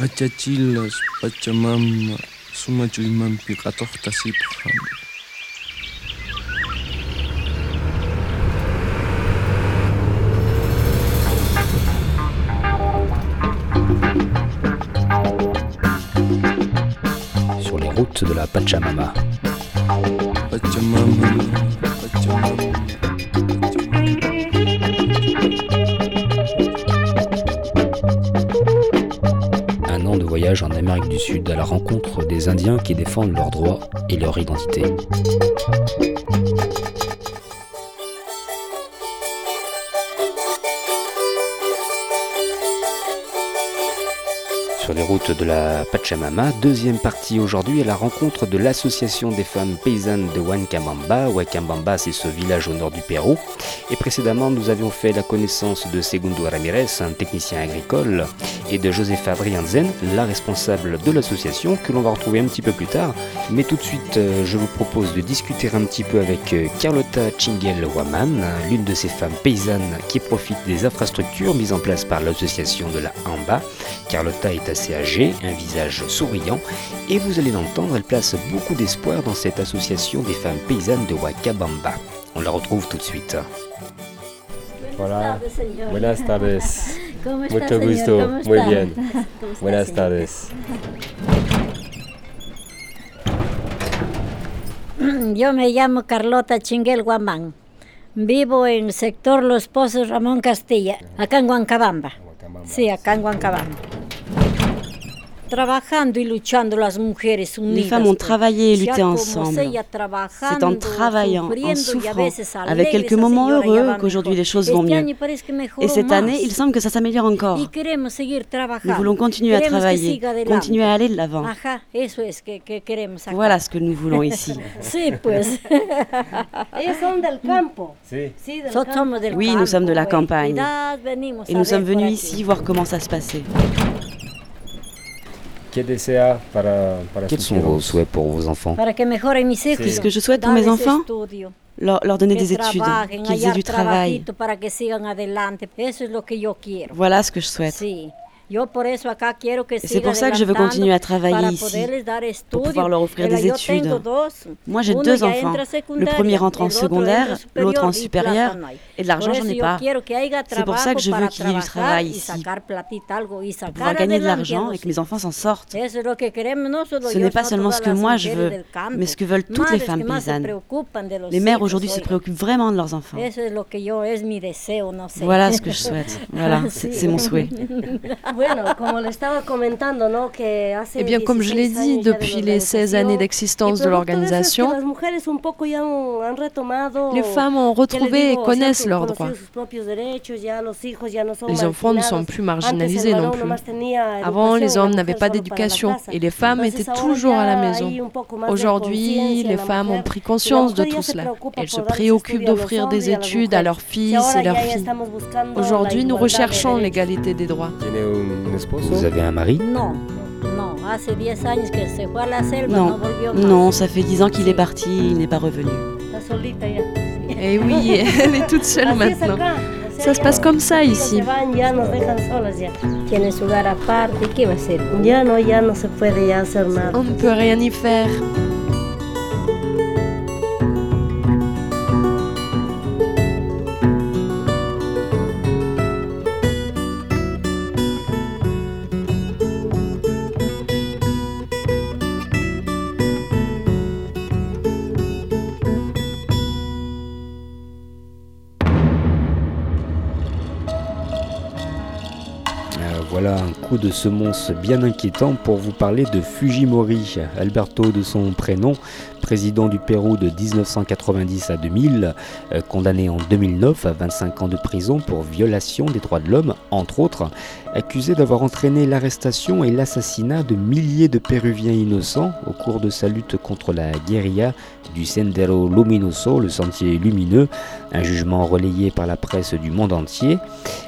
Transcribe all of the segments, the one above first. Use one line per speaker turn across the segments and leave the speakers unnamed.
Achachilas Pachamama sumachuymanpi qhatuqta siphan.
Sur les routes de la. Pachamama, À la rencontre des Indiens qui défendent leurs droits et leur identité. Les routes de la Pachamama, deuxième partie aujourd'hui à la rencontre de l'association des femmes paysannes de Huancabamba. Huancabamba, c'est ce village au nord du Pérou. Et précédemment, nous avions fait la connaissance de Segundo Ramirez, un technicien agricole, et de Josefa Brianzen, la responsable de l'association, que l'on va retrouver un petit peu plus tard. Mais tout de suite, euh, je vous propose de discuter un petit peu avec euh, Carlota Chingel Waman, l'une de ces femmes paysannes qui profitent des infrastructures mises en place par l'association de la AMBA. Carlotta est assez âgée, un visage souriant, et vous allez l'entendre, elle place beaucoup d'espoir dans cette association des femmes paysannes de Wakabamba. On la retrouve tout de suite.
Hola, buenas tardes.
¿Cómo está,
Mucho gusto,
¿Cómo
muy bien.
¿Cómo está,
Buenas
señor?
tardes.
Yo me llamo Carlota Chinguel Guamán. Vivo en el sector Los Pozos Ramón Castilla, acá en Huancabamba. Sí, acá en Huancabamba.
Les femmes ont travaillé et lutté ensemble. C'est en travaillant, en souffrant, avec quelques moments heureux qu'aujourd'hui les choses vont mieux. Et cette année, il semble que ça s'améliore encore. Nous voulons continuer à travailler, continuer à aller de l'avant. Voilà ce que nous voulons ici. Oui, nous sommes de la campagne. Et nous sommes venus ici voir comment ça se passait.
¿Qué desea para, para
Quels sont vos souhaits pour vos enfants?
Para que
je souhaite pour mes enfants, leur, leur donner des études, qu'ils aient du travail. Voilà ce que je souhaite. C'est pour ça que je veux continuer à travailler ici,
estudio.
pouvoir leur offrir des études. Moi, j'ai deux enfants. Le premier rentre en secondaire, l'autre en supérieur. Et de l'argent, j'en ai pas. C'est pour ça que je veux qu'il y ait du travail ici.
sacar
Pouvoir gagner de l'argent et que mes enfants s'en sortent. Ce n'est pas seulement ce que moi je veux, mais ce que veulent toutes les femmes paysannes. Les mères aujourd'hui se préoccupent vraiment de leurs enfants. Voilà ce que je souhaite. Voilà, c'est mon souhait.
Bueno, como le estaba comentando, ¿no? Que hace
Eh bien, comme je l'ai
16
dit, depuis les 16 années d'existence de l'organisation, les femmes ont
¿qué les
retrouvé et connaissent leurs droits. Les enfants ne sont plus marginalisés non plus. Avant, les hommes n'avaient pas d'éducation et les femmes étaient toujours à la maison. Aujourd'hui, les femmes ont pris conscience de tout cela. Elles se préoccupent d'offrir des études à leurs fils et leurs filles. Aujourd'hui, nous recherchons l'égalité des droits.
Vous avez un mari
No, no, hace 10 años que se fue a la selva, no,
Non,
más.
non, ça fait 10 ans qu'il est parti, il n'est pas revenu.
Et oui, elle est toute seule maintenant. Ça se passe comme ça ici.
Se van, ya nos dejan solas
coup de semonce bien inquiétant pour vous parler de Fujimori, Alberto de son prénom, président du Pérou de 1990 à 2000, euh, condamné en 2009 à 25 ans de prison pour violation des droits de l'homme, entre autres, accusé d'avoir entraîné l'arrestation et l'assassinat de milliers de Péruviens innocents au cours de sa lutte contre la guérilla du Sendero Luminoso, le sentier lumineux, un jugement relayé par la presse du monde entier.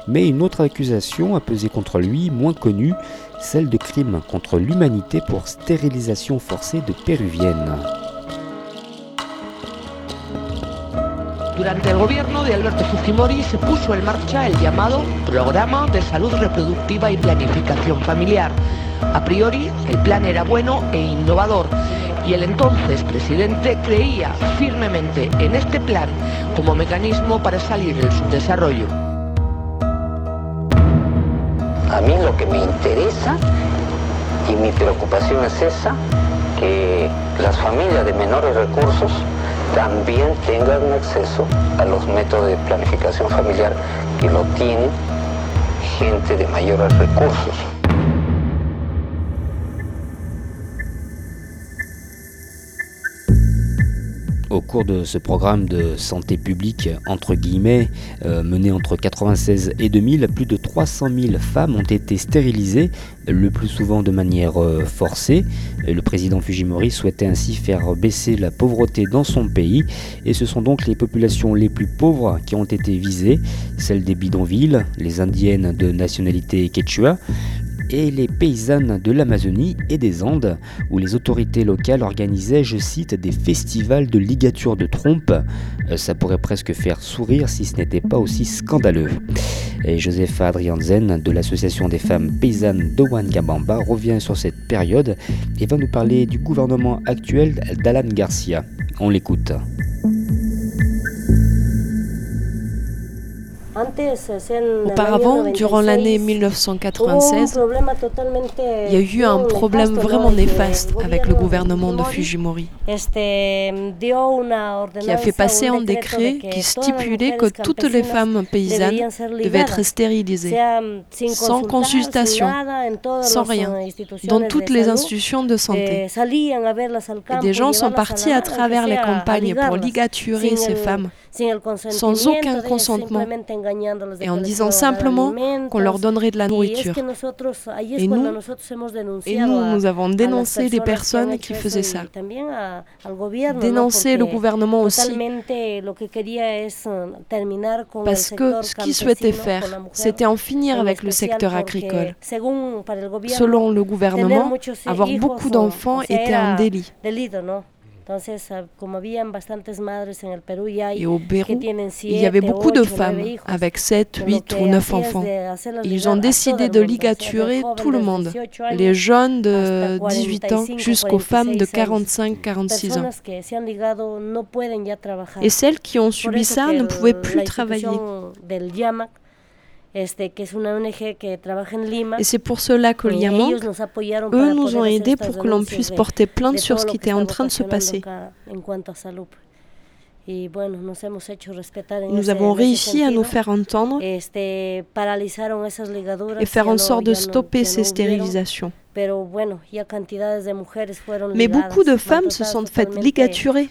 Mais une autre accusation a pesé contre lui, moins connue, celle de crime contre l'humanité pour stérilisation forcée de péruviennes.
Durante el gobierno de Alberto Fujimori se puso en marcha el llamado Programa de Salud Reproductiva y Planificación Familiar, A priori, el plan era bueno e innovador y el entonces presidente creía firmemente en este plan como mecanismo para salir del subdesarrollo.
A mí lo que me interesa y mi preocupación es esa, que las familias de menores recursos también tengan acceso a los métodos de planificación familiar que lo tienen gente de mayores recursos.
Cours de ce programme de santé publique, entre guillemets, euh, mené entre 96 et 2000, plus de 300 000 femmes ont été stérilisées, le plus souvent de manière euh, forcée. Le président Fujimori souhaitait ainsi faire baisser la pauvreté dans son pays, et ce sont donc les populations les plus pauvres qui ont été visées, celles des bidonvilles, les indiennes de nationalité quechua, et les paysannes de l'Amazonie et des Andes, où les autorités locales organisaient, je cite, des festivals de ligature de trompe. Euh, ça pourrait presque faire sourire si ce n'était pas aussi scandaleux. Et Josepha Adrianzen de l'association des femmes paysannes d'Owancabamba revient sur cette période et va nous parler du gouvernement actuel d'Alan Garcia. On l'écoute.
Auparavant, durant l'année 1996, il y a eu un problème vraiment néfaste avec le gouvernement de Fujimori, qui a fait passer un décret qui stipulait que toutes les femmes paysannes devaient être stérilisées, sans consultation, sans rien, dans toutes les institutions de santé. Et des gens sont partis à travers les campagnes pour ligaturer ces femmes sans aucun consentement et en disant simplement qu'on leur donnerait de la nourriture. Et nous, et nous, nous avons dénoncé les personnes qui faisaient ça. Dénoncé le gouvernement aussi. Parce que ce qu'ils souhaitaient faire, c'était en finir avec le secteur agricole. Selon le gouvernement, avoir beaucoup d'enfants était un délit. Et au Pérou, il y avait beaucoup de femmes avec 7, 8 ou 9 enfants. Ils ont décidé de ligaturer tout le monde, les jeunes de 18 ans jusqu'aux femmes de 45-46 ans. Et celles qui ont subi ça ne pouvaient plus travailler. Et c'est pour cela que l'IAMANC, eux, nous ont aidés pour que l'on puisse porter plainte sur ce qui était en train de se passer. Nous avons réussi à nous faire entendre et faire en sorte de stopper ces stérilisations. Mais beaucoup de femmes se sont faites ligaturer.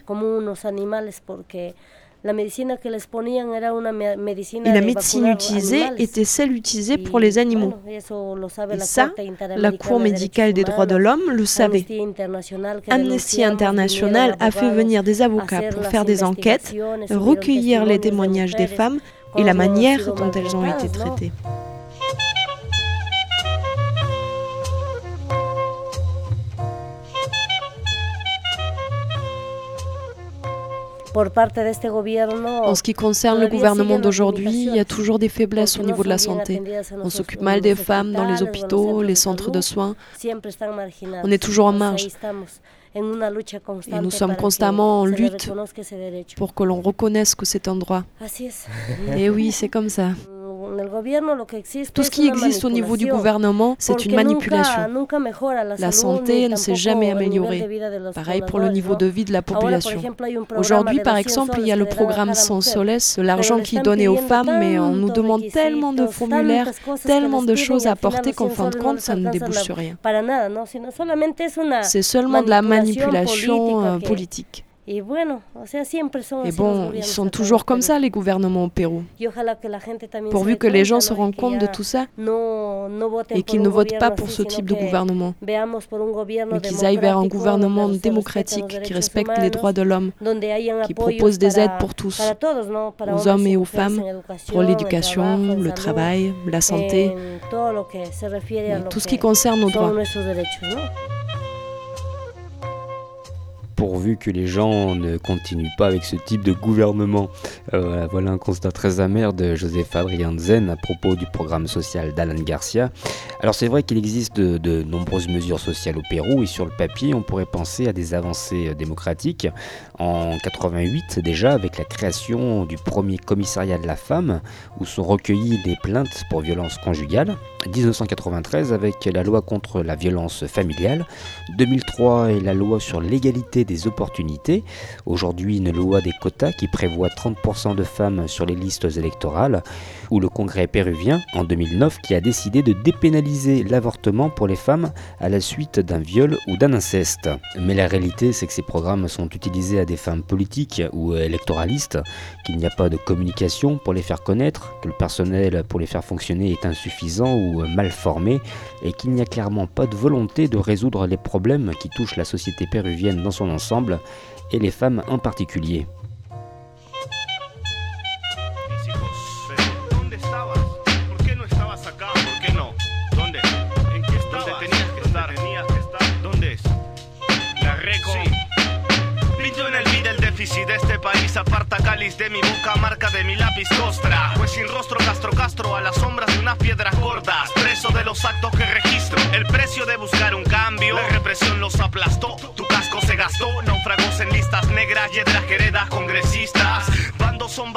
Et la médecine utilisée était celle utilisée pour les animaux. Et ça, la Cour médicale des droits de l'homme le savait. Amnesty International a fait venir des avocats pour faire des enquêtes, recueillir les témoignages des femmes et la manière dont elles ont été traitées. En ce qui concerne le gouvernement d'aujourd'hui, il y a toujours des faiblesses au niveau de la santé. On s'occupe mal des femmes dans les hôpitaux, les centres de soins. On est toujours en marge. Et nous sommes constamment en lutte pour que l'on reconnaisse que c'est un droit. Et oui, c'est comme ça. Tout ce qui existe au niveau du gouvernement, c'est une manipulation. La santé ne s'est jamais améliorée. Pareil pour le niveau de vie de la population. Aujourd'hui, par exemple, il y a le programme Sans Solès, de l'argent qui est donné aux femmes, mais on nous demande tellement de formulaires, tellement de choses à porter qu'en fin de compte, ça ne débouche sur rien. C'est seulement de la manipulation euh, politique. Et bon, ils sont toujours comme ça, les gouvernements au Pérou. Pourvu que les gens se rendent compte de tout ça. et qu'ils ne votent pas pour ce type de gouvernement, mais qu'ils aillent vers un gouvernement démocratique qui respecte les droits de l'homme, qui propose des aides pour tous, aux hommes et aux femmes, pour l'éducation, le travail, la santé, tout ce qui concerne nos droits.
Pourvu que les gens ne continuent pas avec ce type de gouvernement. Euh, voilà un constat très amer de Joseph Adrian Zen à propos du programme social d'Alan Garcia. Alors c'est vrai qu'il existe de, nombreuses mesures sociales au Pérou et sur le papier on pourrait penser à des avancées démocratiques. En 88 déjà avec la création du premier commissariat de la femme où sont recueillies des plaintes pour violences conjugales. 1993 avec la loi contre la violence familiale. 2003 et la loi sur l'égalité des opportunités. Aujourd'hui une loi des quotas qui prévoit 30% de femmes sur les listes électorales. Ou le Congrès péruvien en 2009 qui a décidé de dépénaliser l'avortement pour les femmes à la suite d'un viol ou d'un inceste. Mais la réalité c'est que ces programmes sont utilisés à des fins politiques ou électoralistes, qu'il n'y a pas de communication pour les faire connaître, que le personnel pour les faire fonctionner est insuffisant ou mal formé et qu'il n'y a clairement pas de volonté de résoudre les problèmes qui touchent la société péruvienne dans son ensemble et les femmes en particulier.
De mi boca, marca de mi lápiz costra. Pues sin rostro, Castro Castro a las sombras de unas piedras gordas. Preso de los actos que registro. El precio de buscar un cambio. La represión los aplastó. Tu casco se gastó. Naufragos en listas negras, yedras que heredas congresistas. Bandos son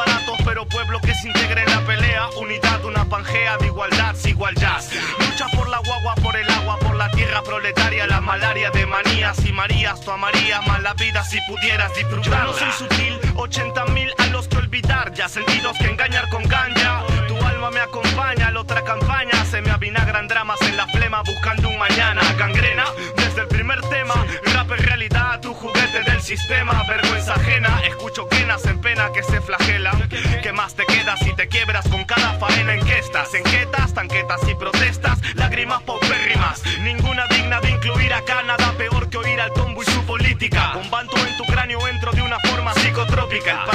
pero pueblo que se integre en la pelea. Unidad, una pangea de igualdad, igual jazz. Lucha por la guagua, por el agua, por la tierra proletaria. La malaria de manías y Marías. Tu amarías más la vida si pudieras disfrutar soy sutil, 80 mil a los que olvidar, ya sentidos que engañar con ganja. Tu alma me acompaña, la otra campaña se me avinagran dramas en la flema buscando un mañana. Gangrena desde el primer tema, rap realidad, tu juguete del sistema, vergüenza ajena. Escucho quenas en pena que se flagelan. ¿Qué más te queda si te quiebras con cada faena en que estás? Enquetas, tanquetas y protestas, lágrimas paupérrimas. Ninguna digna de incluir acá, nada peor que oír al tombo y su política. Bombanto en tu cráneo entro de una forma psicotrópica.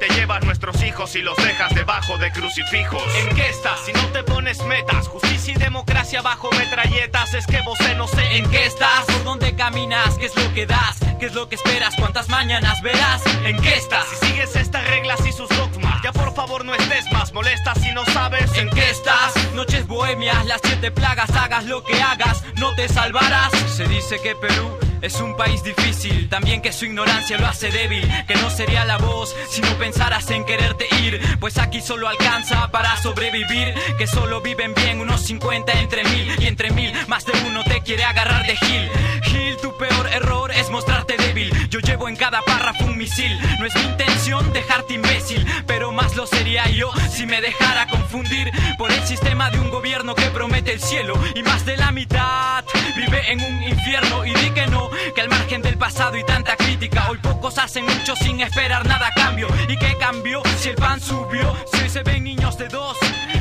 Te llevas nuestros hijos y los dejas debajo de crucifijos. ¿En qué estás si no te pones metas? Justicia y democracia bajo metralletas. Es que vos no sé en qué estás. ¿Por dónde caminas? ¿Qué es lo que das? ¿Qué es lo que esperas? ¿Cuántas mañanas verás? ¿En qué estás? Si sigues estas reglas y sus dogmas, ya por favor no estés más molesta si no sabes en qué estás. Noches bohemias, las siete plagas, hagas lo que hagas, no te salvarás. Se dice que Perú es un país difícil, también que su ignorancia lo hace débil, que no sería la voz si no pensaras en quererte ir, pues aquí solo alcanza para sobrevivir, que solo viven bien unos 50 entre mil. Y entre mil más de uno te quiere agarrar de Gil. Gil, tu peor error es mostrarte débil, yo llevo en cada párrafo un misil, no es mi intención dejarte imbécil, pero más lo sería yo si me dejara confundir por el sistema de un gobierno que promete el cielo. Y más de la mitad vive en un infierno y di que no que al margen del pasado y tanta crítica, hoy pocos hacen mucho sin esperar nada a cambio. ¿Y qué cambió? Si el pan subió, si hoy se ven niños de dos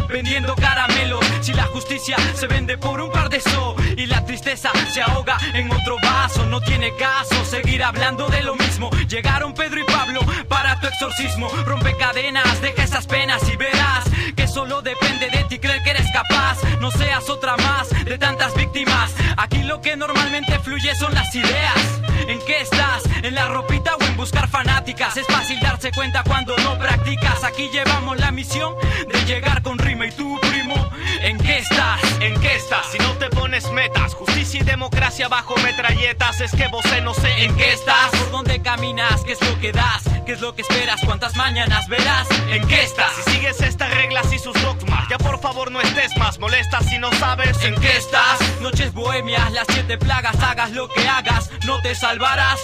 vendiendo caramelos, si la justicia se vende por un par de so y la tristeza se ahoga en otro vaso, no tiene caso seguir hablando de lo mismo. Llegaron Pedro y Pablo para tu exorcismo, rompe cadenas, deja esas penas y verás que solo depende de ti creer que eres capaz, no seas otra más de tantas víctimas. Aquí lo que normalmente fluye son las ideas. ¿En qué estás? ¿En la ropita o en buscar fanáticas? Es fácil darse cuenta cuando no practicas. Aquí llevamos la misión de llegar con rima y tú, primo. ¿En qué estás? ¿En qué estás? Si no te pones metas, justicia y democracia bajo metralletas, es que vos no sé en qué estás. ¿Por dónde caminas? ¿Qué es lo que das? ¿Qué es lo que esperas? ¿Cuántas mañanas verás? ¿En qué estás? Si sigues estas reglas y sus dogmas, ya por favor no estés más molesta si no sabes en qué estás. Noches bohemias, las siete plagas, hagas lo que hagas, no te salvarás.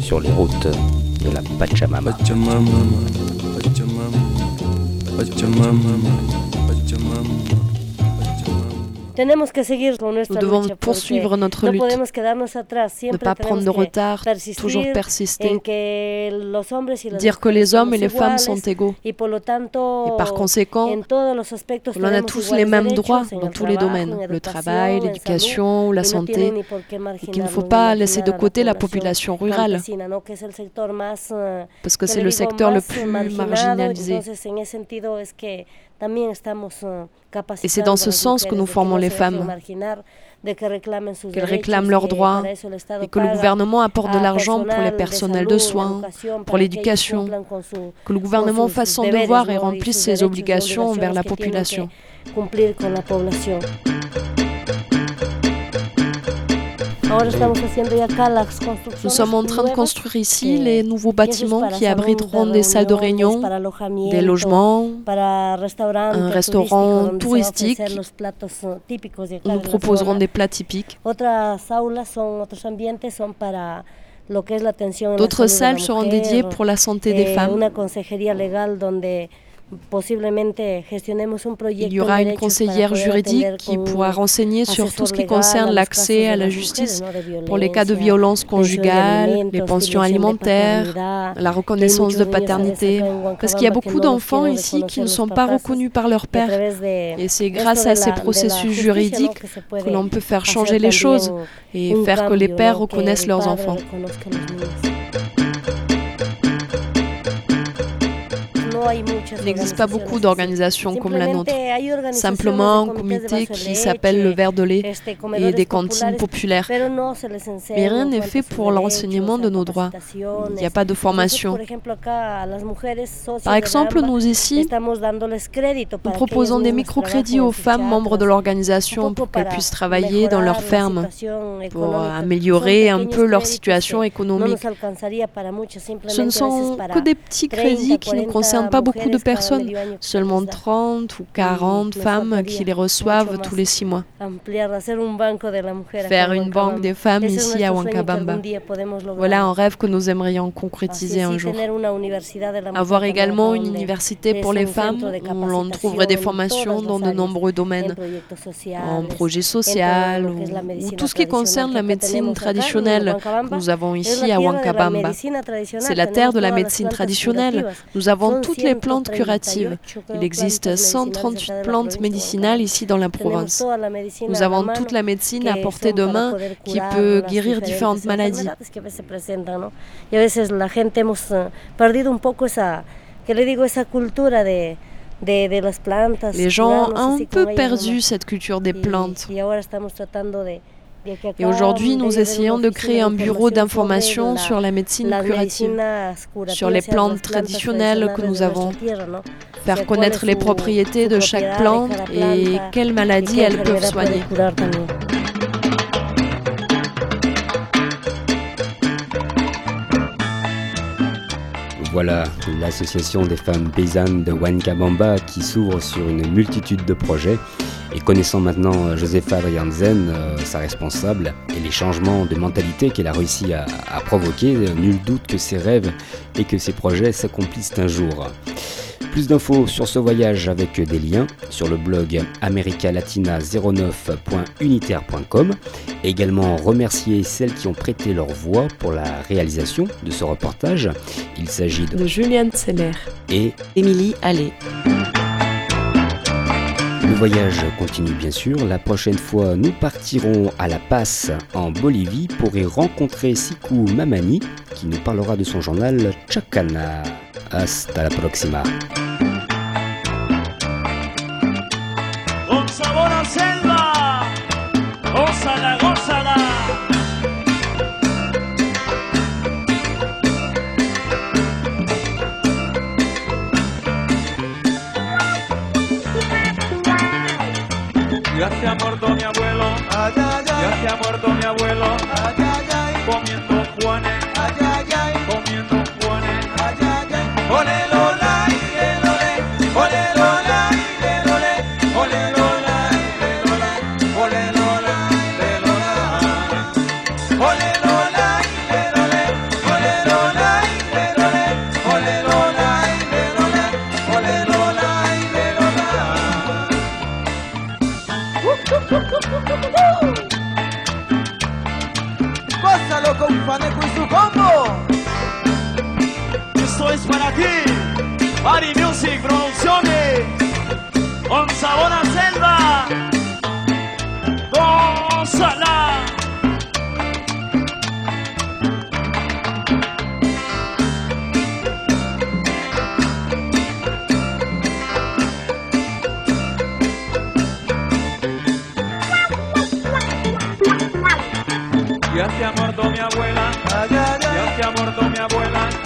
Sur les routes de la Pachamama. Pachamama, Pachamama, Pachamama,
Nous devons poursuivre notre lutte, ne pas prendre de retard, toujours persister, dire que les hommes et les femmes sont égaux. Et par conséquent, on a tous les mêmes droits dans tous les domaines, le travail, l'éducation, la santé, et qu'il ne faut pas laisser de côté la population rurale, parce que c'est le secteur le plus marginalisé. Et c'est dans ce sens que nous formons les femmes, qu'elles réclament leurs droits et que le gouvernement apporte de l'argent pour les personnels de soins, pour l'éducation, que le gouvernement fasse son devoir et remplisse ses obligations envers la population. Nous sommes en train de construire ici les nouveaux bâtiments qui abriteront des salles de réunion, des logements, un restaurant touristique nous proposerons des plats typiques. D'autres salles seront dédiées pour la santé des femmes. Il y aura une conseillère juridique qui pourra renseigner sur tout ce qui concerne l'accès à la justice pour les cas de violence conjugale, les pensions alimentaires, la reconnaissance de paternité. Parce qu'il y a beaucoup d'enfants ici qui ne sont pas reconnus par leur père. Et c'est grâce à ces processus juridiques que l'on peut faire changer les choses et faire que les pères reconnaissent leurs enfants. Il n'existe pas beaucoup d'organisations comme la nôtre. Simplement un comité qui s'appelle le verre de lait et des cantines populaires. Mais rien n'est fait pour l'enseignement de nos droits. Il n'y a pas de formation. Par exemple, nous ici, nous proposons des microcrédits aux femmes membres de l'organisation pour qu'elles puissent travailler dans leur ferme, pour améliorer un peu leur situation économique. Ce ne sont que des petits crédits qui ne concernent pas beaucoup de personnes, seulement 30 ou 40 femmes qui les reçoivent tous les six mois. Faire une banque des femmes ici à Huancabamba. Voilà un rêve que nous aimerions concrétiser un jour. Avoir également une université pour les femmes où l'on trouverait des formations dans de nombreux domaines, en projet social ou, tout ce qui concerne la médecine traditionnelle que nous avons ici à Huancabamba. C'est la terre de la médecine traditionnelle. Nous avons toutes les plantes curatives. Il existe 138 plantes médicinales ici dans la province. Nous avons toute la médecine à portée de main qui peut guérir différentes maladies. Les gens ont un peu perdu cette culture des plantes. Et aujourd'hui, nous essayons de créer un bureau d'information sur la médecine curative, sur les plantes traditionnelles que nous avons, faire connaître les propriétés de chaque plante et quelles maladies elles peuvent soigner.
Voilà l'association des femmes paysannes de Huancabamba qui s'ouvre sur une multitude de projets et connaissant maintenant euh, Josefa Adrianzen, euh, sa responsable, et les changements de mentalité qu'elle a réussi à, provoquer, euh, nul doute que ses rêves et que ses projets s'accomplissent un jour. Plus d'infos sur ce voyage avec des liens sur le blog americalatina09.unitaire.com. Également remercier celles qui ont prêté leur voix pour la réalisation de ce reportage. Il s'agit de,
de Juliane Seller
et
Émilie Allais.
Le voyage continue bien sûr. La prochaine fois, nous partirons à La Paz en Bolivie pour y rencontrer Siku Mamani qui nous parlera de son journal Chacana. Hasta la próxima.
ha muerto mi abuelo, ay, ay, ay. ya se ha muerto mi abuelo, ay, ay, ay. comienzo Gózalo con Faneco y su combo.
Esto es para ti, Party Music Producciones, con sabor a selva. Gózala.
Se ha muerto mi abuela, ya se ha muerto mi abuela.